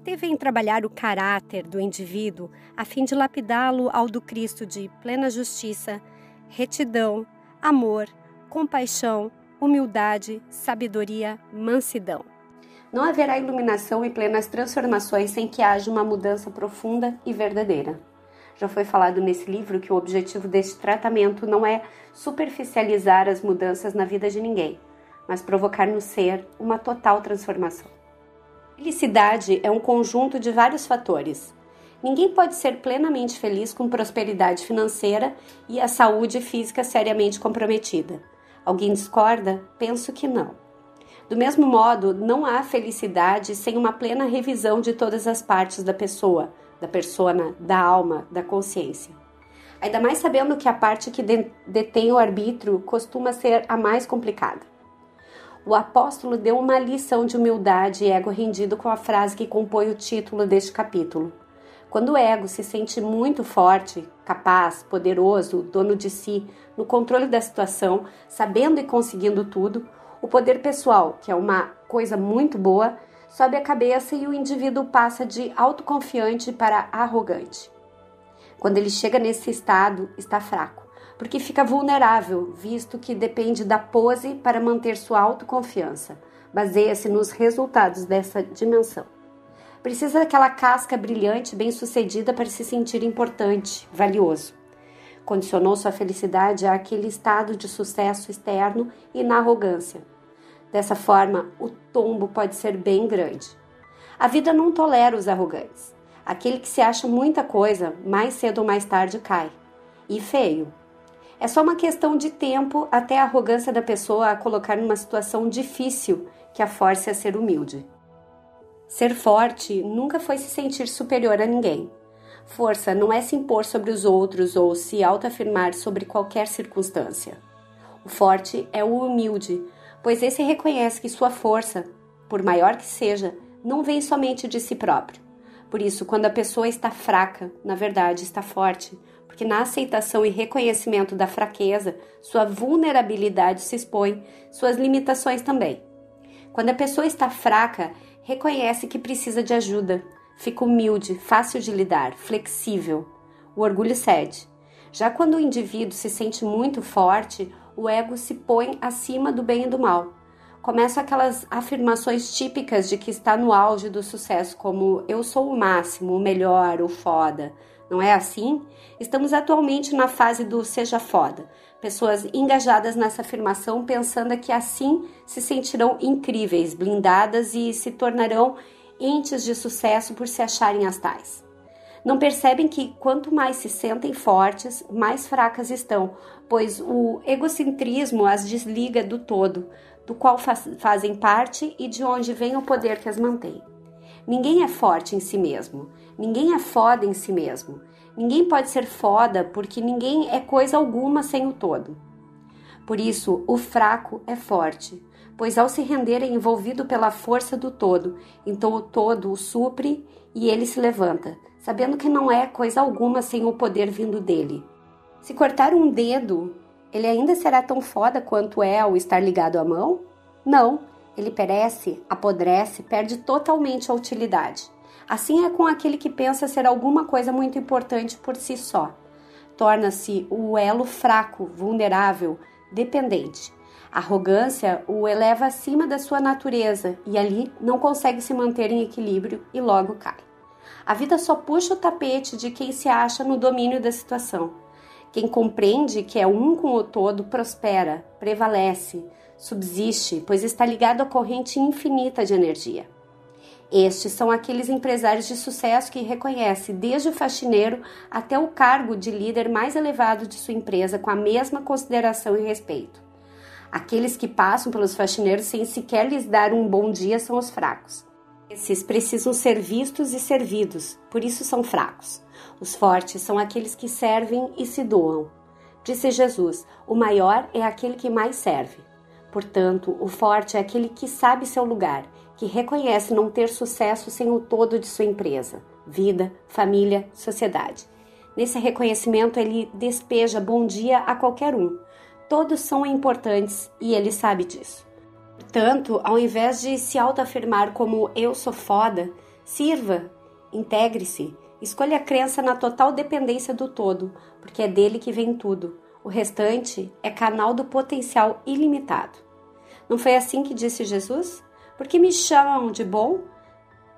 comitê vem trabalhar o caráter do indivíduo a fim de lapidá-lo ao do Cristo de plena justiça, retidão, amor, compaixão, humildade, sabedoria, mansidão. Não haverá iluminação e plenas transformações sem que haja uma mudança profunda e verdadeira. Já foi falado nesse livro que o objetivo deste tratamento não é superficializar as mudanças na vida de ninguém, mas provocar no ser uma total transformação. Felicidade é um conjunto de vários fatores. Ninguém pode ser plenamente feliz com prosperidade financeira e a saúde física seriamente comprometida. Alguém discorda? Penso que não. Do mesmo modo, não há felicidade sem uma plena revisão de todas as partes da pessoa, da persona, da alma, da consciência. Ainda mais sabendo que a parte que detém o arbítrio costuma ser a mais complicada. O apóstolo deu uma lição de humildade e ego rendido com a frase que compõe o título deste capítulo. Quando o ego se sente muito forte, capaz, poderoso, dono de si, no controle da situação, sabendo e conseguindo tudo, o poder pessoal, que é uma coisa muito boa, sobe a cabeça e o indivíduo passa de autoconfiante para arrogante. Quando ele chega nesse estado, está fraco, porque fica vulnerável, visto que depende da pose para manter sua autoconfiança. Baseia-se nos resultados dessa dimensão. Precisa daquela casca brilhante, bem-sucedida para se sentir importante, valioso. Condicionou sua felicidade àquele estado de sucesso externo e na arrogância. Dessa forma, o tombo pode ser bem grande. A vida não tolera os arrogantes. Aquele que se acha muita coisa, mais cedo ou mais tarde cai. E feio. É só uma questão de tempo até a arrogância da pessoa a colocar numa situação difícil que a force a ser humilde. Ser forte nunca foi se sentir superior a ninguém. Força não é se impor sobre os outros ou se autoafirmar sobre qualquer circunstância. O forte é o humilde, pois esse reconhece que sua força, por maior que seja, não vem somente de si próprio. Por isso, quando a pessoa está fraca, na verdade está forte, porque na aceitação e reconhecimento da fraqueza, sua vulnerabilidade se expõe, suas limitações também. Quando a pessoa está fraca, reconhece que precisa de ajuda, fica humilde, fácil de lidar, flexível. O orgulho cede. Já quando o indivíduo se sente muito forte, o ego se põe acima do bem e do mal. Começam aquelas afirmações típicas de que está no auge do sucesso, como eu sou o máximo, o melhor, o foda. Não é assim? Estamos atualmente na fase do seja foda. Pessoas engajadas nessa afirmação pensando que assim se sentirão incríveis, blindadas e se tornarão entes de sucesso por se acharem as tais. Não percebem que quanto mais se sentem fortes, mais fracas estão, pois o egocentrismo as desliga do todo, do qual faz, fazem parte e de onde vem o poder que as mantém. Ninguém é forte em si mesmo, ninguém é foda em si mesmo. Ninguém pode ser foda porque ninguém é coisa alguma sem o todo. Por isso, o fraco é forte, pois ao se render é envolvido pela força do todo, então o todo o supre e ele se levanta, sabendo que não é coisa alguma sem o poder vindo dele. Se cortar um dedo, ele ainda será tão foda quanto é ao estar ligado à mão? Não, ele perece, apodrece, perde totalmente a utilidade. Assim é com aquele que pensa ser alguma coisa muito importante por si só. Torna-se o elo fraco, vulnerável, dependente. A arrogância o eleva acima da sua natureza e ali não consegue se manter em equilíbrio e logo cai. A vida só puxa o tapete de quem se acha no domínio da situação. Quem compreende que é um com o todo prospera, prevalece, subsiste, pois está ligado à corrente infinita de energia. Estes são aqueles empresários de sucesso que reconhece desde o faxineiro até o cargo de líder mais elevado de sua empresa com a mesma consideração e respeito. Aqueles que passam pelos faxineiros sem sequer lhes dar um bom dia são os fracos. Esses precisam ser vistos e servidos, por isso são fracos. Os fortes são aqueles que servem e se doam. Disse Jesus: o maior é aquele que mais serve. Portanto, o forte é aquele que sabe seu lugar, que reconhece não ter sucesso sem o todo de sua empresa, vida, família, sociedade. Nesse reconhecimento, ele despeja bom dia a qualquer um, Todos são importantes e ele sabe disso. Portanto, ao invés de se autoafirmar como eu sou foda, Sirva, integre-se, escolha a crença na total dependência do todo, porque é dele que vem tudo. O restante é canal do potencial ilimitado. Não foi assim que disse Jesus? Porque me chamam de bom?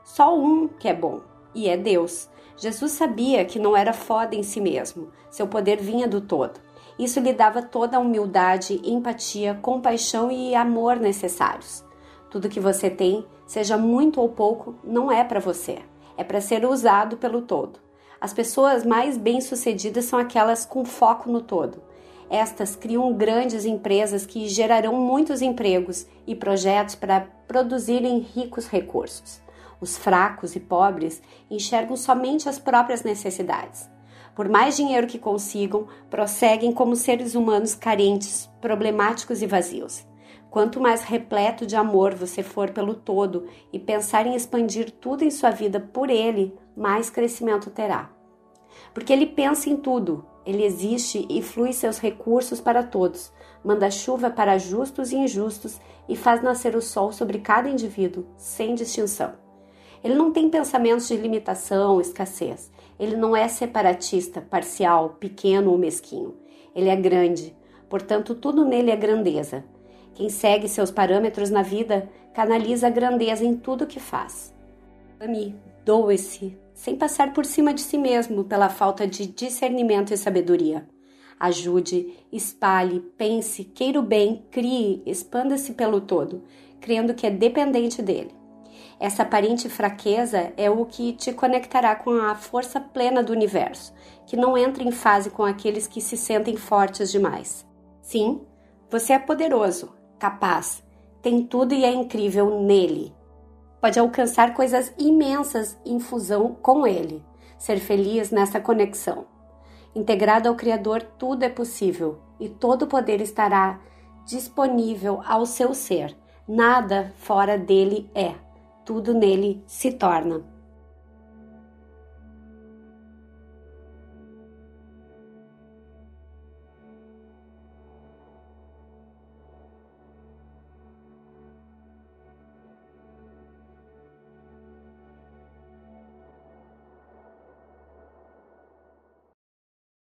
Só um que é bom, e é Deus. Jesus sabia que não era foda em si mesmo, seu poder vinha do todo. Isso lhe dava toda a humildade, empatia, compaixão e amor necessários. Tudo que você tem, seja muito ou pouco, não é para você, é para ser usado pelo todo. As pessoas mais bem-sucedidas são aquelas com foco no todo. Estas criam grandes empresas que gerarão muitos empregos e projetos para produzirem ricos recursos. Os fracos e pobres enxergam somente as próprias necessidades. Por mais dinheiro que consigam, prosseguem como seres humanos carentes, problemáticos e vazios. Quanto mais repleto de amor você for pelo todo e pensar em expandir tudo em sua vida por ele, mais crescimento terá. Porque ele pensa em tudo, ele existe e flui seus recursos para todos, manda chuva para justos e injustos e faz nascer o sol sobre cada indivíduo, sem distinção. Ele não tem pensamentos de limitação, escassez. Ele não é separatista, parcial, pequeno ou mesquinho. Ele é grande, portanto, tudo nele é grandeza. Quem segue seus parâmetros na vida canaliza a grandeza em tudo que faz. Ame, doe-se, sem passar por cima de si mesmo pela falta de discernimento e sabedoria. Ajude, espalhe, pense, queira o bem, crie, expanda-se pelo todo, crendo que é dependente dele. Essa aparente fraqueza é o que te conectará com a força plena do universo, que não entra em fase com aqueles que se sentem fortes demais. Sim, você é poderoso, capaz, tem tudo e é incrível nele pode alcançar coisas imensas em fusão com Ele, ser feliz nessa conexão. Integrado ao Criador, tudo é possível e todo o poder estará disponível ao seu ser. Nada fora dele é, tudo nele se torna.